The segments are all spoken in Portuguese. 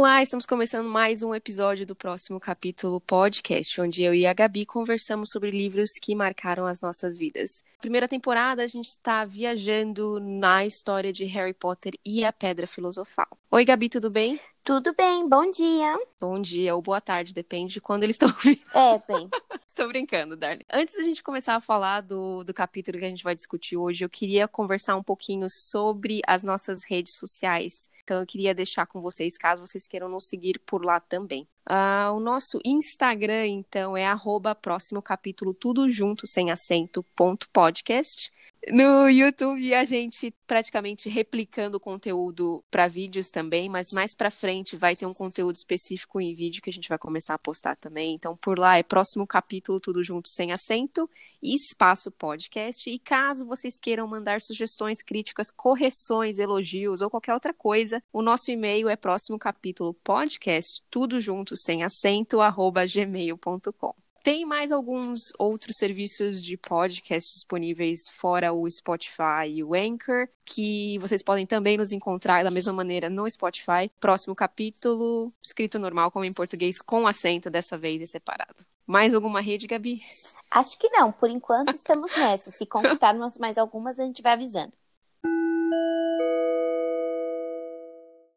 Olá, estamos começando mais um episódio do próximo capítulo podcast, onde eu e a Gabi conversamos sobre livros que marcaram as nossas vidas. Primeira temporada, a gente está viajando na história de Harry Potter e a Pedra Filosofal. Oi, Gabi, tudo bem? Tudo bem, bom dia. Bom dia ou boa tarde, depende de quando eles estão ouvindo. É, bem. Tô brincando, Darly. Antes da gente começar a falar do, do capítulo que a gente vai discutir hoje, eu queria conversar um pouquinho sobre as nossas redes sociais. Então, eu queria deixar com vocês, caso vocês queiram nos seguir por lá também. Uh, o nosso Instagram, então, é arroba próximo capítulo, tudo junto, sem acento, ponto podcast. No YouTube a gente praticamente replicando o conteúdo para vídeos também, mas mais para frente vai ter um conteúdo específico em vídeo que a gente vai começar a postar também. Então por lá é próximo capítulo tudo junto sem acento e espaço podcast. E caso vocês queiram mandar sugestões, críticas, correções, elogios ou qualquer outra coisa, o nosso e-mail é próximo capítulo podcast tudo junto sem acento arroba gmail.com. Tem mais alguns outros serviços de podcast disponíveis fora o Spotify e o Anchor, que vocês podem também nos encontrar da mesma maneira no Spotify. Próximo capítulo, escrito normal, como em português, com acento dessa vez e separado. Mais alguma rede, Gabi? Acho que não. Por enquanto estamos nessa. Se conquistarmos mais algumas, a gente vai avisando.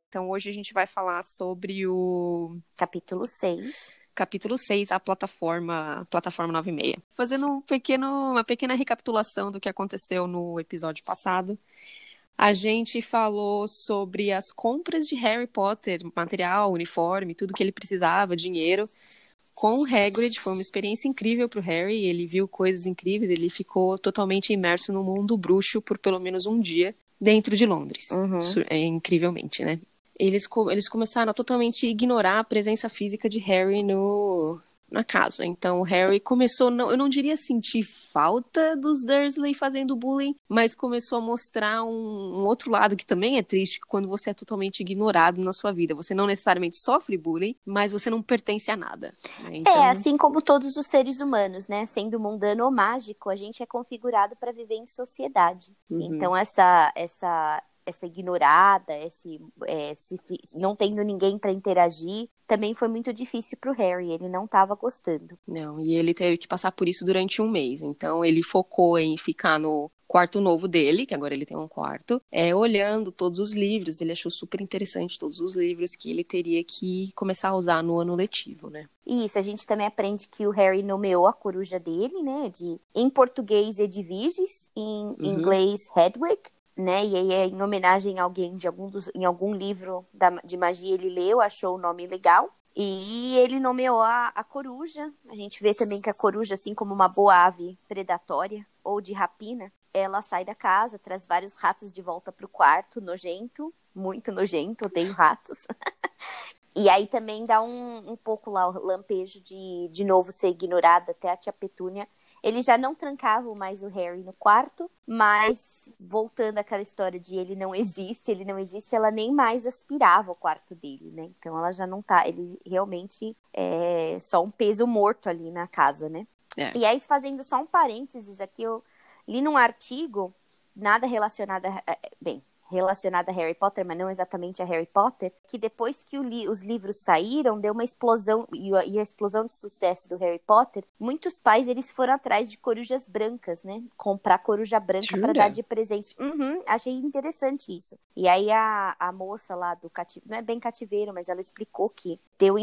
Então hoje a gente vai falar sobre o capítulo 6 capítulo 6, a plataforma, plataforma 96. Fazendo um pequeno, uma pequena recapitulação do que aconteceu no episódio passado. A gente falou sobre as compras de Harry Potter, material, uniforme, tudo que ele precisava, dinheiro, com o Hagrid. Foi uma experiência incrível para o Harry. Ele viu coisas incríveis. Ele ficou totalmente imerso no mundo bruxo por pelo menos um dia dentro de Londres. Uhum. É, incrivelmente, né? Eles, eles começaram a totalmente ignorar a presença física de Harry no, na casa. Então o Harry começou, não, eu não diria sentir falta dos Dursley fazendo bullying, mas começou a mostrar um, um, outro lado que também é triste quando você é totalmente ignorado na sua vida. Você não necessariamente sofre bullying, mas você não pertence a nada. Né? Então... É, assim como todos os seres humanos, né? Sendo mundano ou mágico, a gente é configurado para viver em sociedade. Uhum. Então essa essa essa ignorada, esse, é, se, não tendo ninguém para interagir, também foi muito difícil para o Harry. Ele não estava gostando. Não, e ele teve que passar por isso durante um mês. Então ele focou em ficar no quarto novo dele, que agora ele tem um quarto, é, olhando todos os livros. Ele achou super interessante todos os livros que ele teria que começar a usar no ano letivo, né? Isso, a gente também aprende que o Harry nomeou a coruja dele, né? De, em português, Edviges, em uhum. inglês, Hedwig né? E aí é em homenagem a alguém de algum dos, em algum livro da, de magia ele leu, achou o nome legal. E ele nomeou a, a coruja. A gente vê também que a coruja, assim como uma boa ave predatória ou de rapina, ela sai da casa, traz vários ratos de volta para o quarto, nojento, muito nojento, odeio ratos. e aí também dá um, um pouco lá o lampejo de de novo ser ignorada até a tia Petúnia eles já não trancavam mais o Harry no quarto, mas voltando àquela história de ele não existe, ele não existe, ela nem mais aspirava o quarto dele, né? Então ela já não tá, ele realmente é só um peso morto ali na casa, né? É. E aí, fazendo só um parênteses aqui, eu li num artigo, nada relacionado a. Bem, relacionada a Harry Potter, mas não exatamente a Harry Potter, que depois que li os livros saíram, deu uma explosão, e a, e a, explosão de sucesso do Harry Potter, muitos pais eles foram atrás de corujas brancas, né? Comprar coruja branca para dar de presente. Uhum, achei interessante isso. E aí a, a moça lá do cativeiro, não é bem cativeiro, mas ela explicou que deu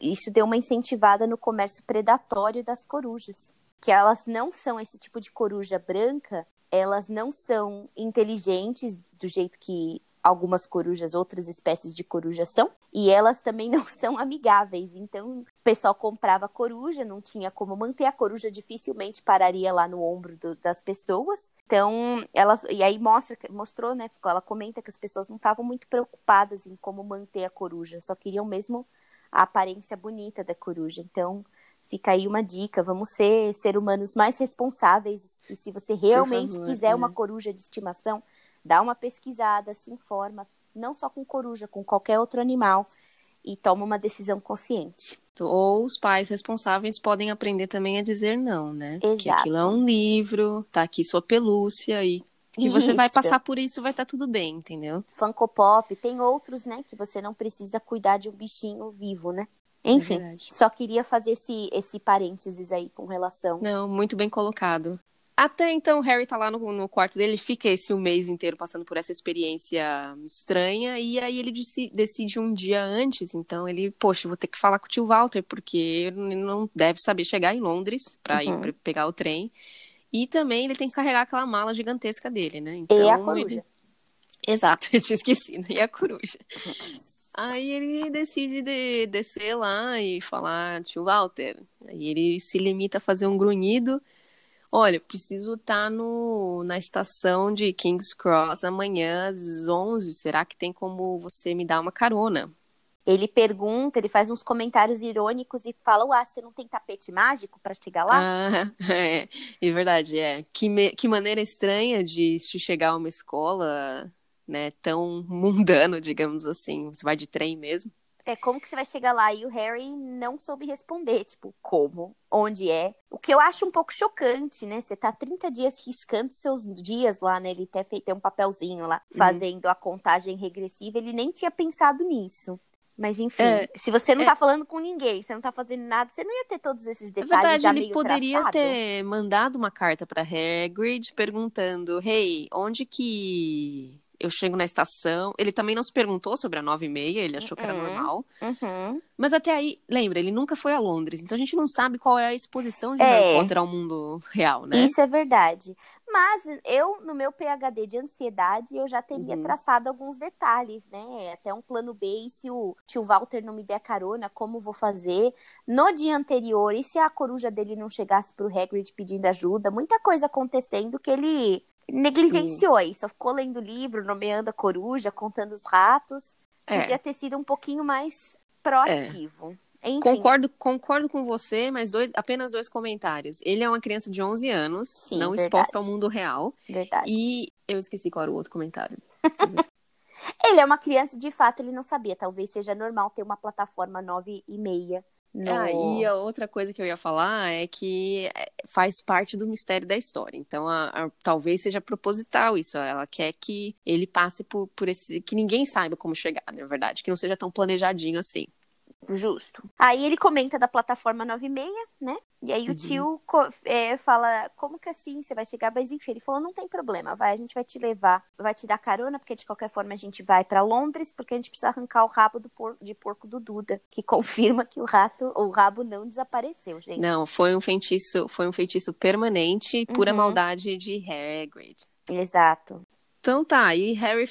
isso deu uma incentivada no comércio predatório das corujas que elas não são esse tipo de coruja branca elas não são inteligentes do jeito que algumas corujas, outras espécies de coruja são, e elas também não são amigáveis. Então, o pessoal comprava coruja, não tinha como manter a coruja, dificilmente pararia lá no ombro do, das pessoas. Então, elas e aí mostra, mostrou, né, ela comenta que as pessoas não estavam muito preocupadas em como manter a coruja, só queriam mesmo a aparência bonita da coruja. Então, Fica aí uma dica, vamos ser ser humanos mais responsáveis. E se você realmente favor, quiser é. uma coruja de estimação, dá uma pesquisada, se informa, não só com coruja, com qualquer outro animal, e toma uma decisão consciente. Ou os pais responsáveis podem aprender também a dizer não, né? Exato. Que aquilo é um livro, tá aqui sua pelúcia e que você vai passar por isso, vai estar tudo bem, entendeu? Funko Pop, tem outros, né, que você não precisa cuidar de um bichinho vivo, né? Enfim, verdade. só queria fazer esse, esse parênteses aí com relação. Não, muito bem colocado. Até então, o Harry tá lá no, no quarto dele, fica esse um mês inteiro passando por essa experiência estranha, e aí ele deci- decide um dia antes, então ele, poxa, vou ter que falar com o tio Walter, porque ele não deve saber chegar em Londres pra ir Uhum. pra pegar o trem. E também ele tem que carregar aquela mala gigantesca dele, né? E Então, a ele- coruja. Exato, eu tinha esquecido. E a coruja. Aí ele decide de- descer lá e falar, tio Walter. Aí ele se limita a fazer um grunhido. Olha, preciso estar no, na estação de King's Cross amanhã às 11. Será que tem como você me dar uma carona? Ele pergunta, ele faz uns comentários irônicos e fala: Ué, você não tem tapete mágico pra chegar lá? Ah, é, é verdade, é. Que, me- que maneira estranha de se chegar a uma escola, né, tão mundano, digamos assim. Você vai de trem mesmo. É como que você vai chegar lá? E o Harry não soube responder, tipo, como? Onde é? O que eu acho um pouco chocante, né? Você tá 30 dias riscando seus dias lá, né? Ele até fez um papelzinho lá, Uhum. fazendo a contagem regressiva. Ele nem tinha pensado nisso. Mas enfim, É, se você não é. tá falando com ninguém, você não tá fazendo nada, você não ia ter todos esses Na detalhes verdade, já ele meio poderia traçado? ter mandado uma carta para Hagrid perguntando: Hey, onde que eu chego na estação? Ele também não se perguntou sobre a 9 e meia, ele achou que era Uhum. normal. Uhum. Mas até aí, lembra, ele nunca foi a Londres, então a gente não sabe qual é a exposição de É. Harry Potter ao mundo real, né? Isso é verdade. Mas eu, no meu PHD de ansiedade, eu já teria Uhum. traçado alguns detalhes, né? Até um plano B, e se o tio Walter não me der carona, como vou fazer? No dia anterior, e se a coruja dele não chegasse pro Hagrid pedindo ajuda? Muita coisa acontecendo que ele negligenciou aí. Só ficou lendo livro, nomeando a coruja, contando os ratos. É. Podia ter sido um pouquinho mais proativo. Enfim, Concordo, concordo com você, mas dois, apenas dois comentários. Ele é uma criança de 11 anos, Sim, não verdade. exposta ao mundo real. verdade. E eu esqueci qual era o outro comentário. Ele é uma criança, de fato, ele não sabia. Talvez seja normal ter uma plataforma nove e meia. No... Ah, e a outra coisa que eu ia falar é que é, faz parte do mistério da história. Então, a- a- talvez seja proposital isso. Ela quer que ele passe por, por esse. que ninguém saiba como chegar, na verdade. Que não seja tão planejadinho assim. Justo. Aí ele comenta da plataforma 9 e meia, né? E aí Uhum. o tio é, fala, como que assim você vai chegar? Mas enfim, ele falou, não tem problema, vai, a gente vai te levar, vai te dar carona, porque de qualquer forma a gente vai pra Londres, porque a gente precisa arrancar o rabo por- de porco do Duda, que confirma que o rato, o rabo não desapareceu, gente. Não, foi um feitiço, foi um feitiço permanente, pura Uhum. maldade de Hagrid. Exato. Então tá, aí Harry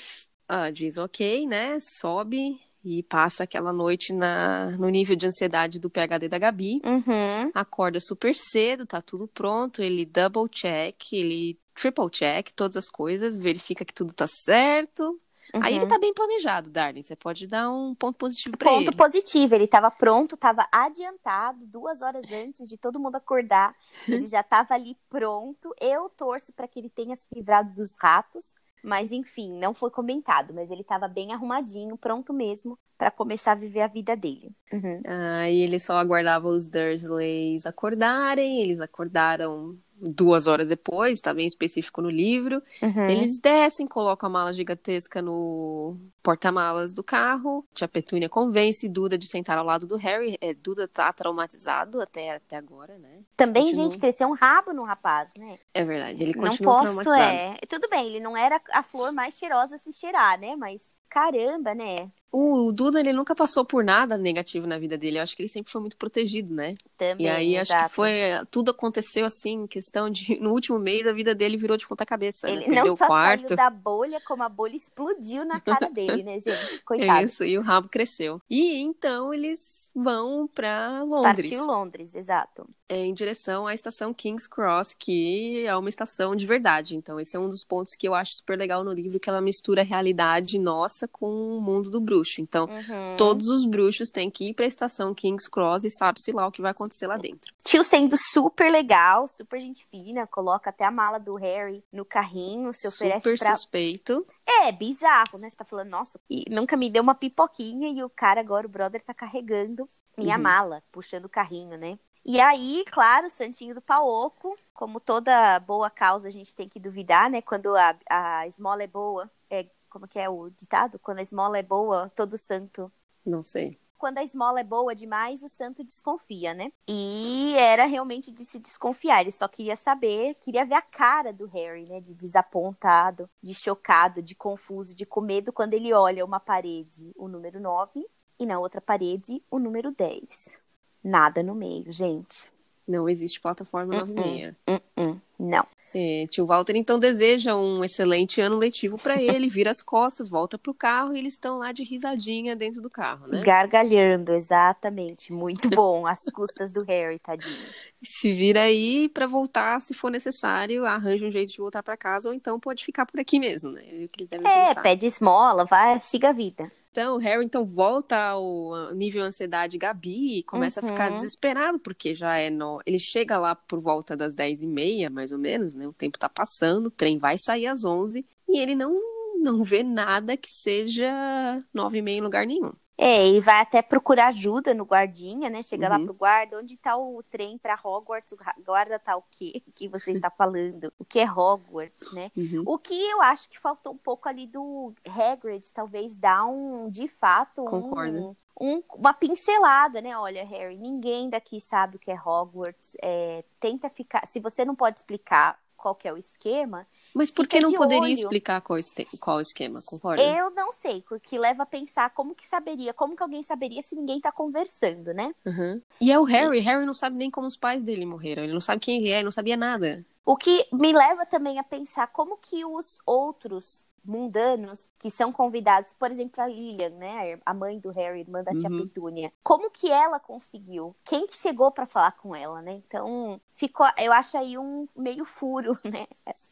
ah, diz ok, né? Sobe e passa aquela noite na, no nível de ansiedade do PHD da Gabi. Uhum. Acorda super cedo, tá tudo pronto. Ele double check, ele triple check todas as coisas, verifica que tudo tá certo. Aí ele Uhum. tá bem planejado, Darling. Você pode dar um ponto positivo pra Ponto ele. positivo, ele estava pronto, estava adiantado, duas horas antes de todo mundo acordar. Ele já estava ali pronto. Eu torço para que ele tenha se livrado dos ratos, mas enfim, não foi comentado. Mas ele estava bem arrumadinho, pronto mesmo para começar a viver a vida dele. Uhum. Aí ele só aguardava os Dursleys acordarem. Eles acordaram duas horas depois, tá bem específico no livro. Uhum. Eles descem, colocam a mala gigantesca no porta-malas do carro. Tia Petúnia convence Duda de sentar ao lado do Harry. É, Duda tá traumatizado até, até agora, né? Também, continua. gente, cresceu um rabo no rapaz, né? É verdade, ele não continua posso, traumatizado. é. Tudo bem, ele não era a flor mais cheirosa a se cheirar, né? Mas caramba, né? O, Duda, ele nunca passou por nada negativo na vida dele. Eu acho que ele sempre foi muito protegido, né? Também. e aí acho exato. que foi. Tudo aconteceu assim, em questão de. No último mês, a vida dele virou de ponta cabeça. né? Ele Perdeu não o só quarto. saiu da bolha, como a bolha explodiu na cara dele, né, gente? É Coitado. isso, e o rabo cresceu. E então eles vão pra Londres. Partiu Londres, exato. é, em direção à estação King's Cross, que é uma estação de verdade. Então, esse é um dos pontos que eu acho super legal no livro, que ela mistura a realidade nossa com o mundo do bruxo. Então, Uhum. todos os bruxos têm que ir pra estação King's Cross e sabe-se lá o que vai acontecer lá dentro. Tio sendo super legal, super gente fina, coloca até a mala do Harry no carrinho, se oferece super pra. suspeito. É, bizarro, né? Você tá falando, nossa, e nunca me deu uma pipoquinha e o cara agora, o brother, tá carregando minha Uhum. mala, puxando o carrinho, né? E aí, claro, o Santinho do Paoco, como toda boa causa a gente tem que duvidar, né? Quando a, a esmola é boa, é, como que é o ditado? Quando a esmola é boa, todo santo. Não sei quando a esmola é boa demais, o santo desconfia, né? E era realmente de se desconfiar. Ele só queria saber, queria ver a cara do Harry, né? De desapontado, de chocado, de confuso, de com medo quando ele olha uma parede, o número 9, e na outra parede, o número 10. Nada no meio, gente. Não existe plataforma uh -uh, 96. Uh não. É, tio Walter então deseja um excelente ano letivo para ele, vira as costas, volta pro carro e eles estão lá de risadinha dentro do carro, né? Gargalhando, exatamente. Muito bom, às custas do Harry, tadinho. Se vira aí para voltar, se for necessário, arranja um jeito de voltar para casa ou então pode ficar por aqui mesmo, né? É, o que eles devem é pede esmola, vai, siga a vida. Então, o Harry então volta ao nível ansiedade Gabi e começa uhum. a ficar desesperado, porque já é no... Ele chega lá por volta das 10 e meia, mais ou menos, né? O tempo tá passando, o trem vai sair às 11 e ele não, não vê nada que seja 9 e meia em lugar nenhum. É, ele vai até procurar ajuda no guardinha, né? Chega uhum. lá pro guarda, onde tá o trem para Hogwarts? O guarda tá o quê que você está falando? O que é Hogwarts, né? Uhum. O que eu acho que faltou um pouco ali do Hagrid, talvez dar um, de fato, um, um, uma pincelada, né? Olha, Harry, ninguém daqui sabe o que é Hogwarts. É, tenta ficar. Se você não pode explicar qual que é o esquema, mas por que não poderia olho. explicar qual, qual o esquema, concorda? Eu não sei, porque leva a pensar como que saberia, como que alguém saberia se ninguém tá conversando, né? Uhum. E é o Harry, Harry não sabe nem como os pais dele morreram, ele não sabe quem ele é, ele não sabia nada. O que me leva também a pensar como que os outros mundanos que são convidados, por exemplo, a Lilian, né, a mãe do Harry, irmã da tia uhum. Petúnia. Como que ela conseguiu? Quem que chegou para falar com ela, né? Então, ficou, eu acho aí um meio furo, né,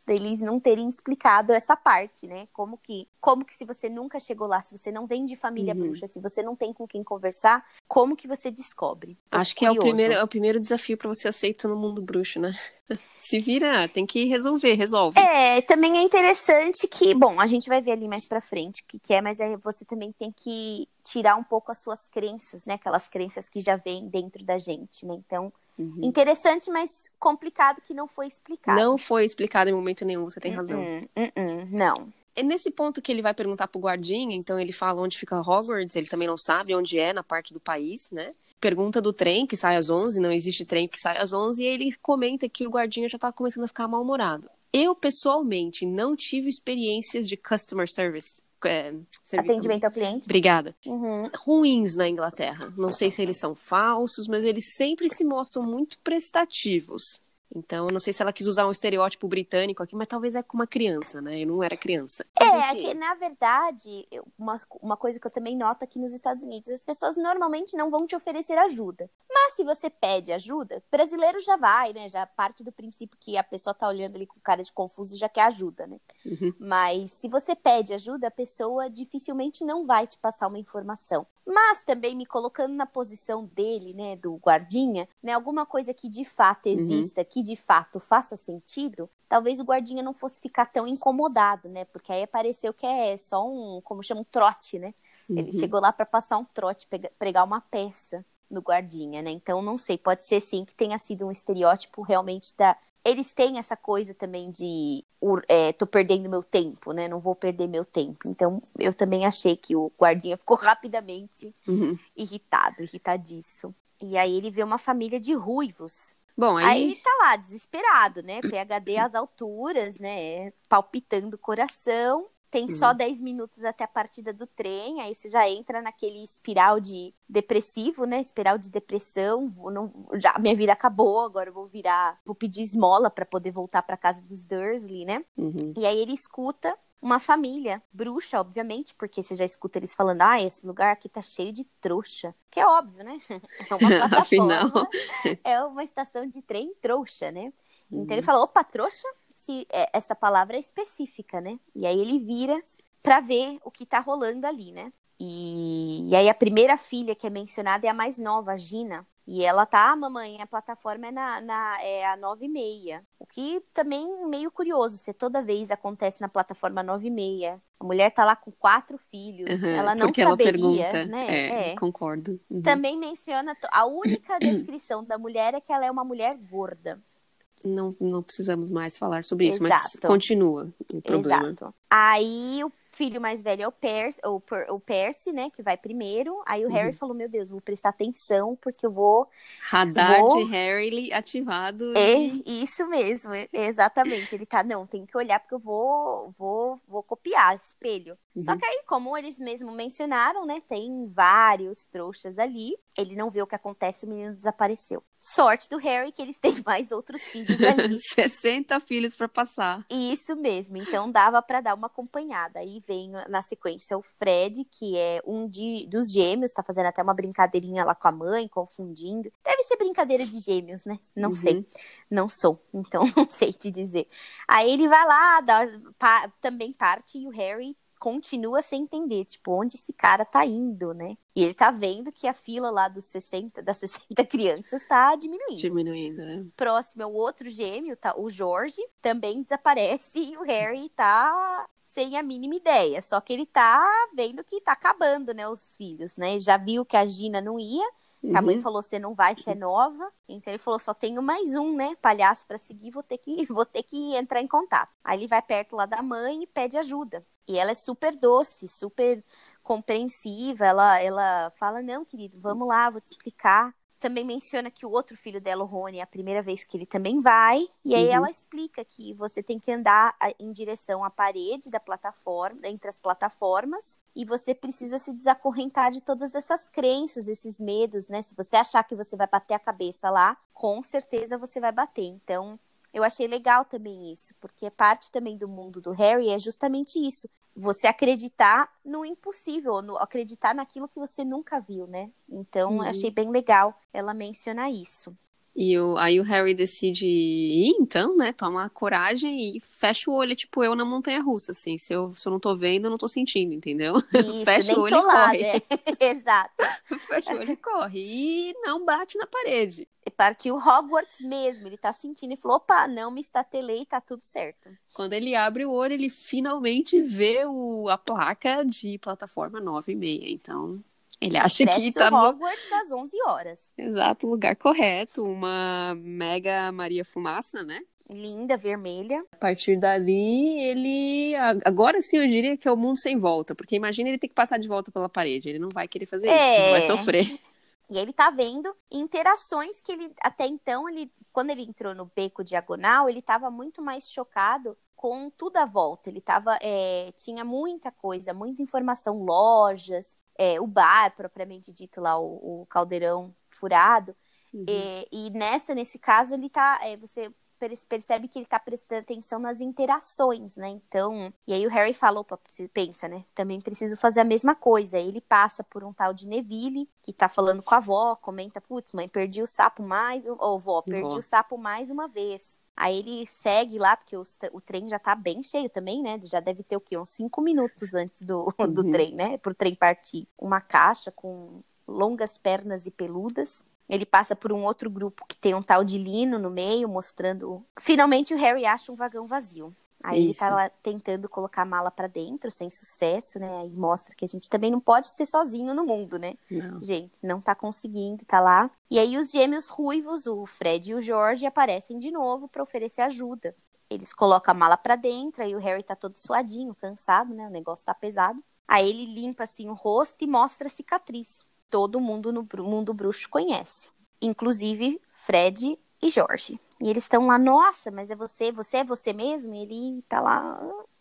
deles não terem explicado essa parte, né? Como que, como que se você nunca chegou lá, se você não vem de família uhum. bruxa, se você não tem com quem conversar, como que você descobre? Acho que é o primeiro, é o primeiro desafio para você aceitar no mundo bruxo, né? Se vira, tem que resolver, resolve. É, também é interessante que, bom, a gente vai ver ali mais pra frente o que, que é, mas aí você também tem que tirar um pouco as suas crenças, né? Aquelas crenças que já vêm dentro da gente, né? Então, uhum. interessante, mas complicado que não foi explicado. Não foi explicado em momento nenhum, você tem uh -uh, razão. Uh não. É nesse ponto que ele vai perguntar pro guardinha, então ele fala onde fica Hogwarts, ele também não sabe onde é na parte do país, né? pergunta do trem que sai às 11, não existe trem que sai às 11, e ele comenta que o guardinha já tá começando a ficar mal-humorado. Eu, pessoalmente, não tive experiências de customer service. É, Atendimento ao cliente? Obrigada. Uhum. Ruins na Inglaterra. Não sei se eles são falsos, mas eles sempre se mostram muito prestativos. Então, não sei se ela quis usar um estereótipo britânico aqui, mas talvez é com uma criança, né? Eu não era criança. Mas, é, assim... é que, na verdade, uma, uma coisa que eu também noto aqui nos Estados Unidos, as pessoas normalmente não vão te oferecer ajuda. Mas se você pede ajuda, brasileiro já vai, né? Já parte do princípio que a pessoa tá olhando ali com cara de confuso e já quer ajuda, né? Uhum. Mas se você pede ajuda, a pessoa dificilmente não vai te passar uma informação. Mas também me colocando na posição dele, né, do guardinha, né, alguma coisa que de fato uhum. exista, uhum. que de fato faça sentido, talvez o guardinha não fosse ficar tão incomodado, né? Porque aí apareceu que é só um, como chama, um trote, né? Uhum. Ele chegou lá para passar um trote, pregar uma peça no guardinha, né? Então não sei, pode ser sim que tenha sido um estereótipo realmente da eles têm essa coisa também de é, tô perdendo meu tempo, né? Não vou perder meu tempo. Então, eu também achei que o guardinha ficou rapidamente uhum. irritado, irritadiço. E aí ele vê uma família de ruivos. Bom, aí... aí tá lá, desesperado, né? PHD às alturas, né? Palpitando o coração. Tem uhum. só 10 minutos até a partida do trem, aí você já entra naquele espiral de depressivo, né? Espiral de depressão. Vou, não, já minha vida acabou, agora eu vou virar, vou pedir esmola para poder voltar para casa dos Dursley, né? Uhum. E aí ele escuta uma família bruxa, obviamente, porque você já escuta eles falando: "Ah, esse lugar aqui tá cheio de trouxa". Que é óbvio, né? É uma plataforma, Afinal, é uma estação de trem trouxa, né? Então uhum. ele fala: "Opa, trouxa?" Se é, essa palavra é específica, né? E aí ele vira para ver o que tá rolando ali, né? E, e, aí a primeira filha que é mencionada é a mais nova, a Gina. E ela tá, mamãe, a plataforma é, na, na, é a 9 e meia. O que também meio curioso, se toda vez acontece na plataforma 9 e meia. A mulher tá lá com quatro filhos. Uhum, ela não porque saberia, ela pergunta. né? É, é. concordo. Uhum. Também menciona, a única descrição da mulher é que ela é uma mulher gorda. Não, não precisamos mais falar sobre isso, Exato. mas continua o problema. Exato. Aí o filho mais velho é o Percy, o, o Percy, né, que vai primeiro. Aí o uhum. Harry falou: Meu Deus, vou prestar atenção, porque eu vou. Radar vou... de Harry ativado. É, e... isso mesmo, exatamente. Ele tá, não, tem que olhar, porque eu vou, vou, vou copiar, espelho. Uhum. Só que aí, como eles mesmo mencionaram, né, tem vários trouxas ali. Ele não vê o que acontece, o menino desapareceu. Sorte do Harry que eles têm mais outros filhos ali. 60 filhos para passar. Isso mesmo. Então dava para dar uma acompanhada. Aí vem na sequência o Fred, que é um de, dos gêmeos, tá fazendo até uma brincadeirinha lá com a mãe, confundindo. Deve ser brincadeira de gêmeos, né? Não uhum. sei. Não sou, então não sei te dizer. Aí ele vai lá, dá, pa, também parte e o Harry continua sem entender, tipo, onde esse cara tá indo, né? E ele tá vendo que a fila lá dos 60, das 60 crianças tá diminuindo. Diminuindo, né? Próximo é o outro gêmeo, tá? O Jorge também desaparece e o Harry tá sem a mínima ideia. Só que ele tá vendo que tá acabando, né, os filhos, né? Já viu que a Gina não ia, uhum. a mãe uhum. falou: "Você não vai ser nova". Então ele falou: "Só tenho mais um, né, palhaço para seguir, vou ter que vou ter que entrar em contato". Aí ele vai perto lá da mãe e pede ajuda. E ela é super doce, super compreensiva. Ela, ela fala: Não, querido, vamos lá, vou te explicar. Também menciona que o outro filho dela, o Rony, é a primeira vez que ele também vai. E aí uhum. ela explica que você tem que andar em direção à parede da plataforma, entre as plataformas, e você precisa se desacorrentar de todas essas crenças, esses medos, né? Se você achar que você vai bater a cabeça lá, com certeza você vai bater. Então, eu achei legal também isso, porque parte também do mundo do Harry é justamente isso. Você acreditar no impossível, no, acreditar naquilo que você nunca viu, né? Então, achei bem legal ela mencionar isso. E o, aí o Harry decide ir, então, né? Toma coragem e fecha o olho, tipo eu na montanha russa, assim. Se eu, se eu não tô vendo, eu não tô sentindo, entendeu? Isso, fecha o olho e lá, corre. Né? Exato. fecha o olho e corre. E não bate na parede. Partiu Hogwarts mesmo. Ele tá sentindo e falou: opa, não me estatelei, tá tudo certo. Quando ele abre o olho, ele finalmente vê o, a placa de plataforma 9 e meia. Então, ele acha que tá no Hogwarts às 11 horas. Exato, lugar correto, uma mega Maria Fumaça, né? Linda, vermelha. A partir dali, ele. Agora sim eu diria que é o mundo sem volta. Porque imagina ele ter que passar de volta pela parede. Ele não vai querer fazer é... isso, vai sofrer. E ele tá vendo interações que ele. Até então, ele. Quando ele entrou no beco diagonal, ele tava muito mais chocado com tudo à volta. Ele tava. É... tinha muita coisa, muita informação, lojas, é, o bar, propriamente dito, lá, o, o caldeirão furado. Uhum. E, e, nessa, nesse caso, ele tá. É, você percebe que ele tá prestando atenção nas interações, né? Então. E aí o Harry falou, opa, pensa, né? Também preciso fazer a mesma coisa. Ele passa por um tal de Neville, que tá falando com a avó, comenta, putz, mãe, perdi o sapo mais. Ou, vó, perdi o sapo mais uma vez. Aí ele segue lá, porque os, o trem já tá bem cheio também, né? Já deve ter o quê? Uns cinco minutos antes do, do uhum. trem, né? Pro trem partir. Uma caixa com longas pernas e peludas. Ele passa por um outro grupo que tem um tal de Lino no meio, mostrando. Finalmente o Harry acha um vagão vazio. Aí Isso. ele tá lá tentando colocar a mala para dentro, sem sucesso, né? Aí mostra que a gente também não pode ser sozinho no mundo, né? Não. Gente, não tá conseguindo, tá lá. E aí os gêmeos ruivos, o Fred e o George, aparecem de novo para oferecer ajuda. Eles colocam a mala para dentro, aí o Harry tá todo suadinho, cansado, né? O negócio tá pesado. Aí ele limpa assim o rosto e mostra a cicatriz. Todo mundo no mundo bruxo conhece, inclusive Fred e Jorge. E eles estão lá, nossa, mas é você, você é você mesmo? E ele tá lá,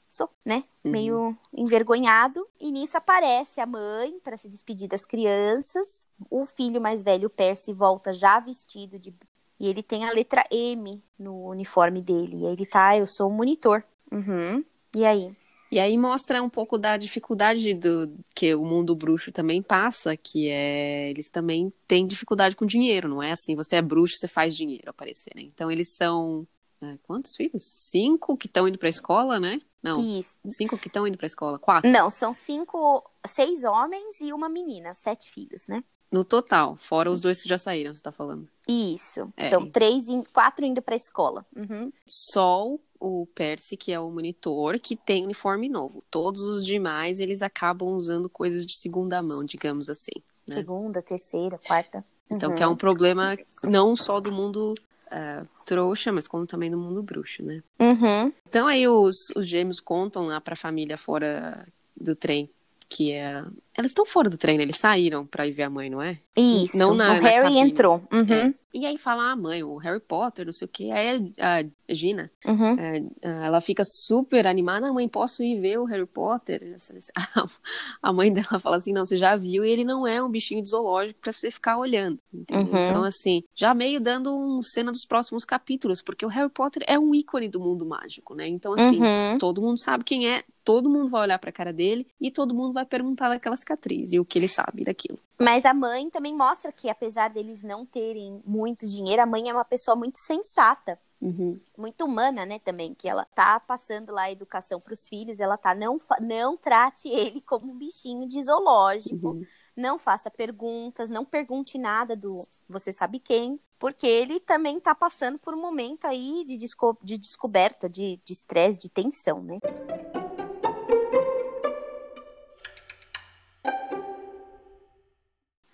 sou, né? Uhum. Meio envergonhado. E nisso aparece a mãe para se despedir das crianças. O filho mais velho, Percy, volta já vestido de. E ele tem a letra M no uniforme dele. E aí ele tá, eu sou o monitor. Uhum. E aí? E aí mostra um pouco da dificuldade do que o mundo bruxo também passa, que é eles também têm dificuldade com dinheiro, não é assim, você é bruxo, você faz dinheiro aparecer, né? Então eles são é, quantos filhos? Cinco que estão indo para a escola, né? Não. Isso. Cinco que estão indo para a escola, quatro. Não, são cinco, seis homens e uma menina, sete filhos, né? No total, fora os dois que já saíram, você tá falando. Isso. É. São três, quatro indo pra escola. Uhum. Só o Percy, que é o monitor, que tem uniforme novo. Todos os demais, eles acabam usando coisas de segunda mão, digamos assim. Né? Segunda, terceira, quarta. Então, uhum. que é um problema não só do mundo uh, trouxa, mas como também do mundo bruxo, né? Uhum. Então, aí os, os gêmeos contam lá pra família fora do trem que é. Elas estão fora do trem, né? Eles saíram pra ir ver a mãe, não é? Isso. Não na, o na Harry cabine. entrou. Uhum. É. E aí fala a ah, mãe, o Harry Potter, não sei o quê. Aí a, Gina, uhum. é, ela fica super animada. Mãe, posso ir ver o Harry Potter? A mãe dela fala assim, não, você já viu e ele não é um bichinho de zoológico pra você ficar olhando. Uhum. Então, assim, já meio dando um cena dos próximos capítulos, porque o Harry Potter é um ícone do mundo mágico, né? Então, assim, uhum. todo mundo sabe quem é, todo mundo vai olhar pra cara dele e todo mundo vai perguntar daquela cicatriz e o que ele sabe daquilo. Mas a mãe também mostra que, apesar deles não terem muito dinheiro, a mãe é uma pessoa muito sensata. Uhum. Muito humana, né, também, que ela tá passando lá a educação para os filhos, ela tá, não, não trate ele como um bichinho de zoológico, uhum. não faça perguntas, não pergunte nada do você sabe quem, porque ele também tá passando por um momento aí de, desco de descoberta, de estresse, de, de tensão, né.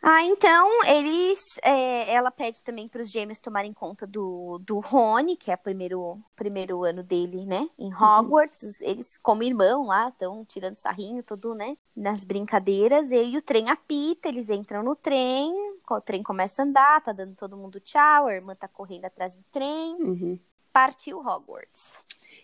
Ah, então eles. É, ela pede também para os gêmeos tomarem conta do, do Rony, que é o primeiro, primeiro ano dele, né? Em uhum. Hogwarts. Uhum. Eles, como irmão lá, estão tirando sarrinho, tudo, né? Nas brincadeiras. E, e o trem apita, eles entram no trem, o trem começa a andar, tá dando todo mundo tchau, a irmã tá correndo atrás do trem. Uhum. Partiu Hogwarts.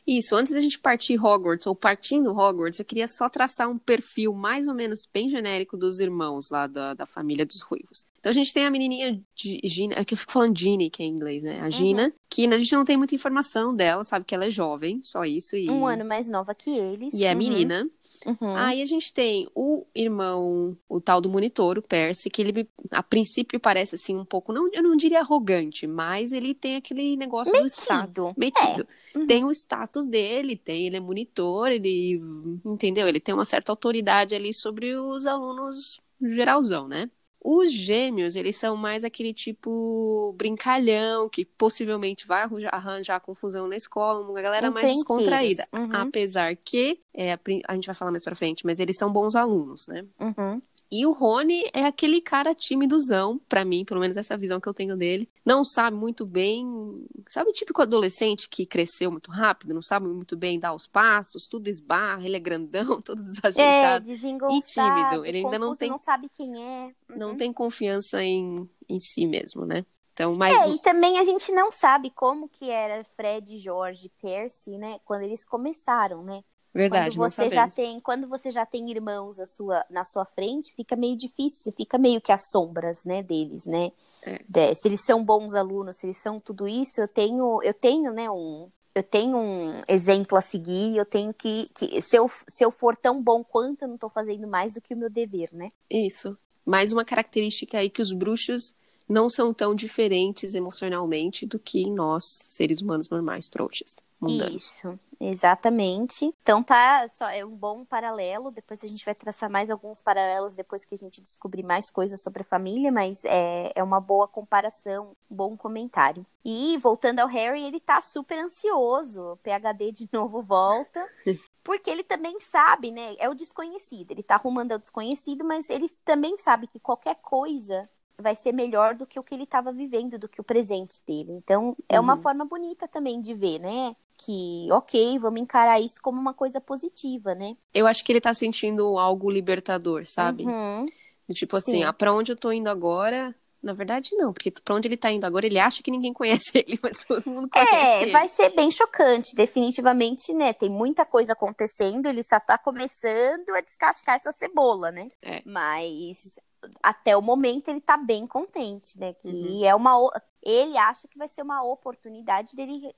Isso, antes da gente partir Hogwarts, ou partindo Hogwarts, eu queria só traçar um perfil mais ou menos bem genérico dos irmãos lá da, da família dos ruivos. Então a gente tem a menininha Gina, é que eu fico falando Ginny, que é em inglês, né? A uhum. Gina, uhum. que a gente não tem muita informação dela, sabe que ela é jovem, só isso. E... Um ano mais nova que eles. E é uhum. menina. Uhum. Aí a gente tem o irmão, o tal do monitor, o Percy, que ele a princípio parece assim um pouco, não, eu não diria arrogante, mas ele tem aquele negócio metido. do estado. Metido. É. Uhum. Tem o status dele, tem, ele é monitor, ele, entendeu? Ele tem uma certa autoridade ali sobre os alunos geralzão, né? Os gêmeos, eles são mais aquele tipo brincalhão, que possivelmente vai arranjar confusão na escola, uma galera mais descontraída. Uhum. Apesar que, é, a gente vai falar mais pra frente, mas eles são bons alunos, né? Uhum. E o Rony é aquele cara timidozão, para mim, pelo menos essa visão que eu tenho dele. Não sabe muito bem, sabe o típico adolescente que cresceu muito rápido, não sabe muito bem dar os passos, tudo esbarra, ele é grandão, todo desajeitado. É, e tímido. Ele ainda não tem não sabe quem é. Uhum. Não tem confiança em, em si mesmo, né? Então, mais É, e também a gente não sabe como que era Fred, Jorge, Percy, né, quando eles começaram, né? Verdade, quando você já tem, quando você já tem irmãos sua, na sua frente, fica meio difícil, fica meio que as sombras, né, deles, né? É. De, se eles são bons alunos, se eles são tudo isso, eu tenho, eu tenho, né, um eu tenho um exemplo a seguir, eu tenho que, que se, eu, se eu for tão bom quanto, eu não estou fazendo mais do que o meu dever, né? Isso. Mais uma característica aí que os bruxos não são tão diferentes emocionalmente do que nós, seres humanos normais, trouxas. Mundanos. Isso. Exatamente. Então tá, só é um bom paralelo. Depois a gente vai traçar mais alguns paralelos depois que a gente descobrir mais coisas sobre a família, mas é, é uma boa comparação, um bom comentário. E voltando ao Harry, ele tá super ansioso. O PhD de novo volta. Porque ele também sabe, né? É o desconhecido. Ele tá arrumando o desconhecido, mas ele também sabe que qualquer coisa vai ser melhor do que o que ele estava vivendo, do que o presente dele. Então, é uma uhum. forma bonita também de ver, né? Que, ok, vamos encarar isso como uma coisa positiva, né? Eu acho que ele tá sentindo algo libertador, sabe? Uhum. Tipo assim, ah, pra onde eu tô indo agora, na verdade, não, porque pra onde ele tá indo agora, ele acha que ninguém conhece ele, mas todo mundo conhece. É, ele. vai ser bem chocante, definitivamente, né? Tem muita coisa acontecendo, ele só tá começando a descascar essa cebola, né? É. Mas até o momento ele tá bem contente, né? Que uhum. é uma ele acha que vai ser uma oportunidade dele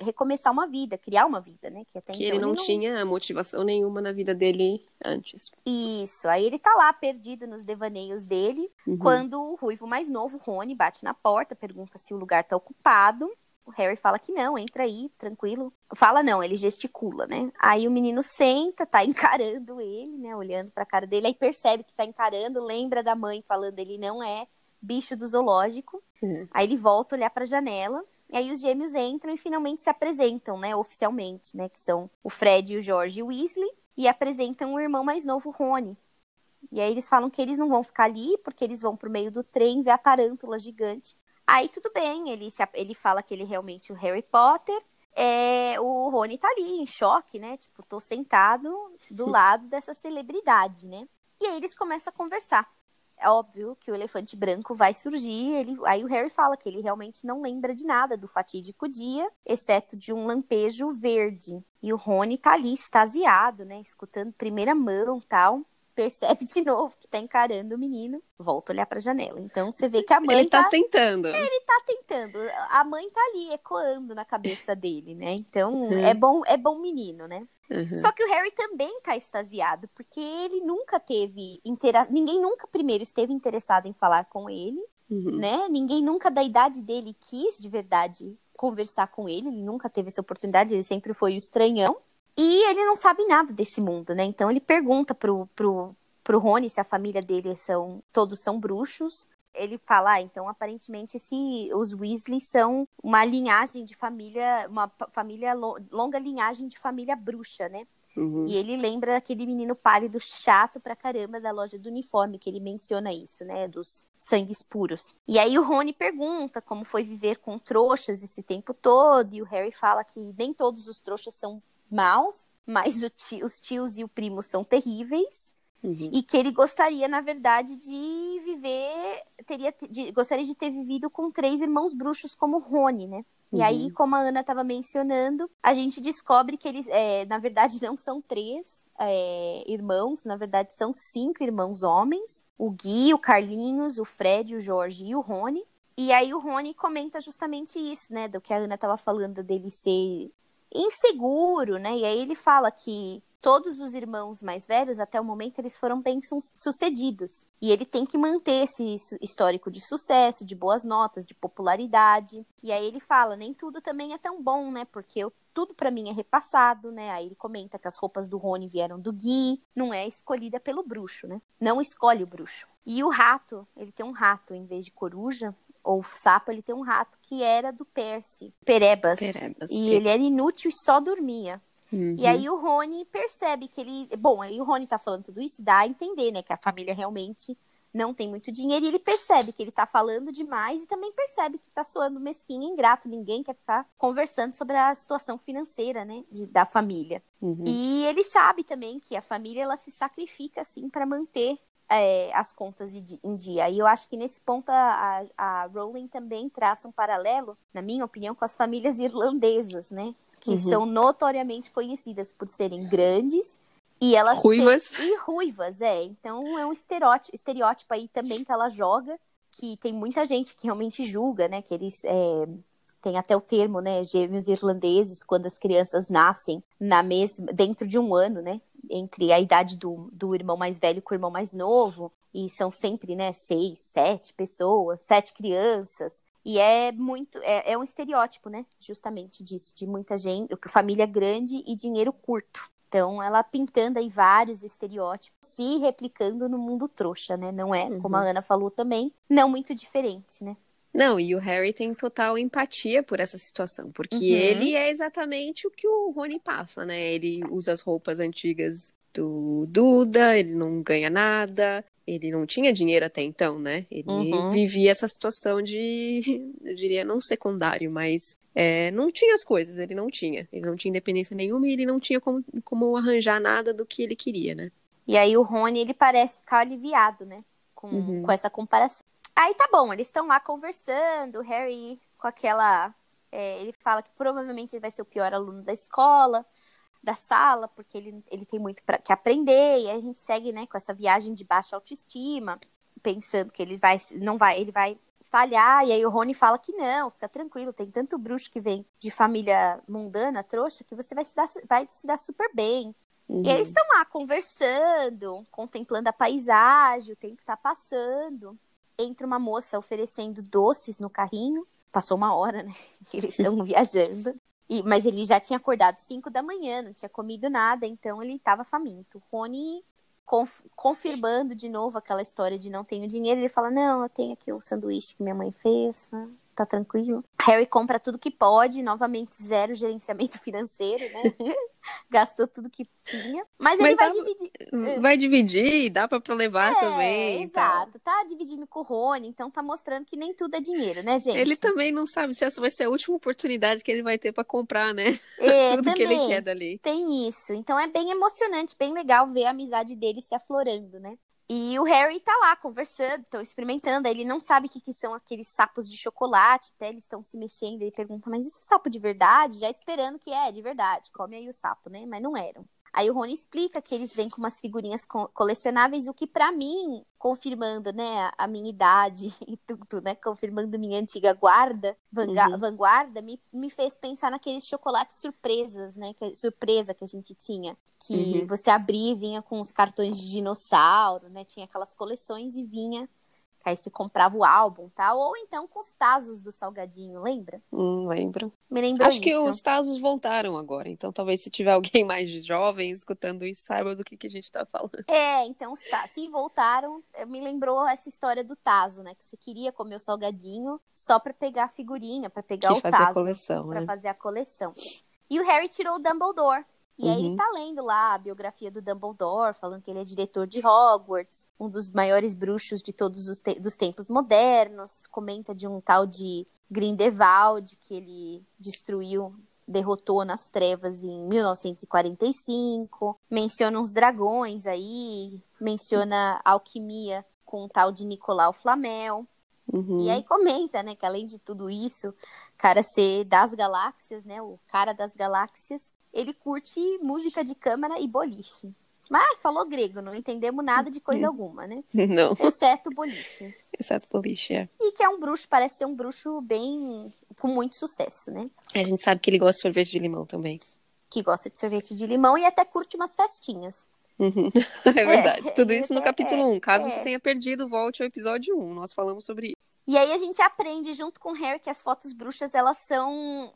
recomeçar uma vida, criar uma vida, né? Que, até que então ele não, ele não tinha motivação nenhuma na vida dele antes. Isso. Aí ele tá lá perdido nos devaneios dele, uhum. quando o ruivo mais novo, Rony, bate na porta, pergunta se o lugar tá ocupado. O Harry fala que não, entra aí, tranquilo. Fala não, ele gesticula, né? Aí o menino senta, tá encarando ele, né? Olhando pra cara dele, aí percebe que tá encarando, lembra da mãe falando ele não é bicho do zoológico. Uhum. Aí ele volta a olhar pra janela. E aí os gêmeos entram e finalmente se apresentam, né, oficialmente, né, que são o Fred e o George Weasley, e apresentam o irmão mais novo, Rony. E aí eles falam que eles não vão ficar ali, porque eles vão pro meio do trem ver a tarântula gigante. Aí tudo bem, ele, se, ele fala que ele é realmente o Harry Potter. É, o Rony tá ali, em choque, né? Tipo, tô sentado do Sim. lado dessa celebridade, né? E aí eles começam a conversar. É óbvio que o elefante branco vai surgir. Ele, aí o Harry fala que ele realmente não lembra de nada do fatídico dia, exceto de um lampejo verde. E o Rony tá ali extasiado, né? Escutando primeira mão tal percebe de novo que tá encarando o menino, volta a olhar pra janela. Então você vê que a mãe. Ele tá, tá tentando. Ele tá tentando. A mãe tá ali ecoando na cabeça dele, né? Então uhum. é bom, é bom menino, né? Uhum. Só que o Harry também tá extasiado, porque ele nunca teve. Intera... Ninguém nunca primeiro esteve interessado em falar com ele, uhum. né? Ninguém nunca da idade dele quis de verdade conversar com ele, ele nunca teve essa oportunidade, ele sempre foi o estranhão. E ele não sabe nada desse mundo, né? Então ele pergunta pro, pro, pro Rony se a família dele são. Todos são bruxos. Ele fala, ah, então aparentemente esse, os Weasley são uma linhagem de família, uma família, longa linhagem de família bruxa, né? Uhum. E ele lembra aquele menino pálido chato pra caramba da loja do uniforme, que ele menciona isso, né? Dos sangues puros. E aí o Rony pergunta como foi viver com trouxas esse tempo todo, e o Harry fala que nem todos os trouxas são maus, mas tio, os tios e o primo são terríveis. Uhum. E que ele gostaria, na verdade, de viver. Teria, de, gostaria de ter vivido com três irmãos bruxos como Rony, né? Uhum. E aí, uhum. como a Ana estava mencionando, a gente descobre que eles, é, na verdade, não são três é, irmãos, na verdade, são cinco irmãos homens: o Gui, o Carlinhos, o Fred, o Jorge e o Rony. E aí o Rony comenta justamente isso, né? Do que a Ana estava falando dele ser inseguro, né? E aí ele fala que todos os irmãos mais velhos, até o momento, eles foram bem sucedidos. E ele tem que manter esse histórico de sucesso, de boas notas, de popularidade. E aí ele fala, nem tudo também é tão bom, né? Porque eu, tudo para mim é repassado, né? Aí ele comenta que as roupas do Rony vieram do Gui, não é escolhida pelo bruxo, né? Não escolhe o bruxo. E o rato, ele tem um rato em vez de coruja, ou sapo, ele tem um rato que era do Percy, Perebas. Perebas e ele era inútil e só dormia. Uhum. E aí o Rony percebe que ele. Bom, aí o Rony tá falando tudo isso, dá a entender, né, que a família realmente não tem muito dinheiro, e ele percebe que ele tá falando demais e também percebe que tá soando mesquinho, ingrato, ninguém quer ficar conversando sobre a situação financeira, né, de, da família. Uhum. E ele sabe também que a família ela se sacrifica assim para manter é, as contas em dia. E eu acho que nesse ponto a, a Rowling também traça um paralelo, na minha opinião, com as famílias irlandesas, né? Que uhum. são notoriamente conhecidas por serem grandes e elas ruivas têm... e ruivas, é. Então é um estereótipo, estereótipo aí também que ela joga, que tem muita gente que realmente julga, né? Que eles é... tem até o termo, né? Gêmeos irlandeses, quando as crianças nascem na mesma dentro de um ano, né? Entre a idade do, do irmão mais velho com o irmão mais novo, e são sempre, né, seis, sete pessoas, sete crianças. E é muito, é, é um estereótipo, né, justamente disso, de muita gente, família grande e dinheiro curto. Então, ela pintando aí vários estereótipos, se replicando no mundo trouxa, né? Não é, uhum. como a uhum. Ana falou também, não muito diferente, né? Não, e o Harry tem total empatia por essa situação, porque uhum. ele é exatamente o que o Rony passa, né? Ele usa as roupas antigas do Duda, ele não ganha nada, ele não tinha dinheiro até então, né? Ele uhum. vivia essa situação de, eu diria, não secundário, mas é, não tinha as coisas, ele não tinha. Ele não tinha independência nenhuma e ele não tinha como, como arranjar nada do que ele queria, né? E aí o Rony, ele parece ficar aliviado, né? Com, uhum. com essa comparação. Aí tá bom, eles estão lá conversando, o Harry com aquela. É, ele fala que provavelmente ele vai ser o pior aluno da escola, da sala, porque ele, ele tem muito pra, que aprender, e aí a gente segue, né, com essa viagem de baixa autoestima, pensando que ele vai. não vai, ele vai falhar, e aí o Rony fala que não, fica tranquilo, tem tanto bruxo que vem de família mundana, trouxa, que você vai se dar, vai se dar super bem. Uhum. E eles estão lá conversando, contemplando a paisagem, o tempo tá passando entra uma moça oferecendo doces no carrinho. Passou uma hora, né? Eles estão viajando. E, mas ele já tinha acordado 5 da manhã, não tinha comido nada, então ele estava faminto. Rony conf, confirmando de novo aquela história de não tenho dinheiro, ele fala: Não, eu tenho aqui um sanduíche que minha mãe fez. Né? Tá tranquilo. Harry compra tudo que pode, novamente zero gerenciamento financeiro, né? Gastou tudo que tinha. Mas, Mas ele vai dividir. Hum, vai dividir, dá pra levar é, também. Exato, tá dividindo com o Rony, então tá mostrando que nem tudo é dinheiro, né, gente? Ele também não sabe se essa vai ser a última oportunidade que ele vai ter para comprar, né? É, tudo que ele quer dali. Tem isso. Então é bem emocionante, bem legal ver a amizade dele se aflorando, né? E o Harry tá lá conversando, estão experimentando. Ele não sabe o que, que são aqueles sapos de chocolate, até eles estão se mexendo. Ele pergunta, mas isso é sapo de verdade? Já esperando que é, de verdade. Come aí o sapo, né? Mas não eram. Aí o Rony explica que eles vêm com umas figurinhas co colecionáveis, o que para mim, confirmando, né, a minha idade e tudo, né, confirmando minha antiga guarda, uhum. vanguarda, me, me fez pensar naqueles chocolates surpresas, né, que, surpresa que a gente tinha, que uhum. você abria e vinha com os cartões de dinossauro, né, tinha aquelas coleções e vinha Aí você comprava o álbum, tal, ou então com os Tazos do Salgadinho, lembra? Hum, lembro. Me lembrou Acho isso. que os Tazos voltaram agora, então talvez se tiver alguém mais jovem escutando isso, saiba do que, que a gente tá falando. É, então se voltaram, me lembrou essa história do Tazo, né? Que você queria comer o salgadinho só para pegar a figurinha, para pegar que o fazer Tazo. A coleção, pra né? fazer a coleção. E o Harry tirou o Dumbledore. E uhum. aí ele uhum. tá lendo lá a biografia do Dumbledore, falando que ele é diretor de Hogwarts, um dos maiores bruxos de todos os te dos tempos modernos. Comenta de um tal de Grindelwald que ele destruiu, derrotou nas trevas em 1945. Menciona uns dragões aí, menciona alquimia com um tal de Nicolau Flamel. Uhum. E aí comenta, né, que além de tudo isso, cara ser das galáxias, né, o cara das galáxias, ele curte música de câmara e boliche. Mas falou grego, não entendemos nada de coisa alguma, né? Não. Exceto boliche. Exceto boliche, é. E que é um bruxo, parece ser um bruxo bem. com muito sucesso, né? A gente sabe que ele gosta de sorvete de limão também. Que gosta de sorvete de limão e até curte umas festinhas. Uhum. É verdade. É, Tudo isso no capítulo é, 1. Caso é. você tenha perdido, volte ao episódio 1. Nós falamos sobre isso. E aí a gente aprende junto com o Harry que as fotos bruxas, elas são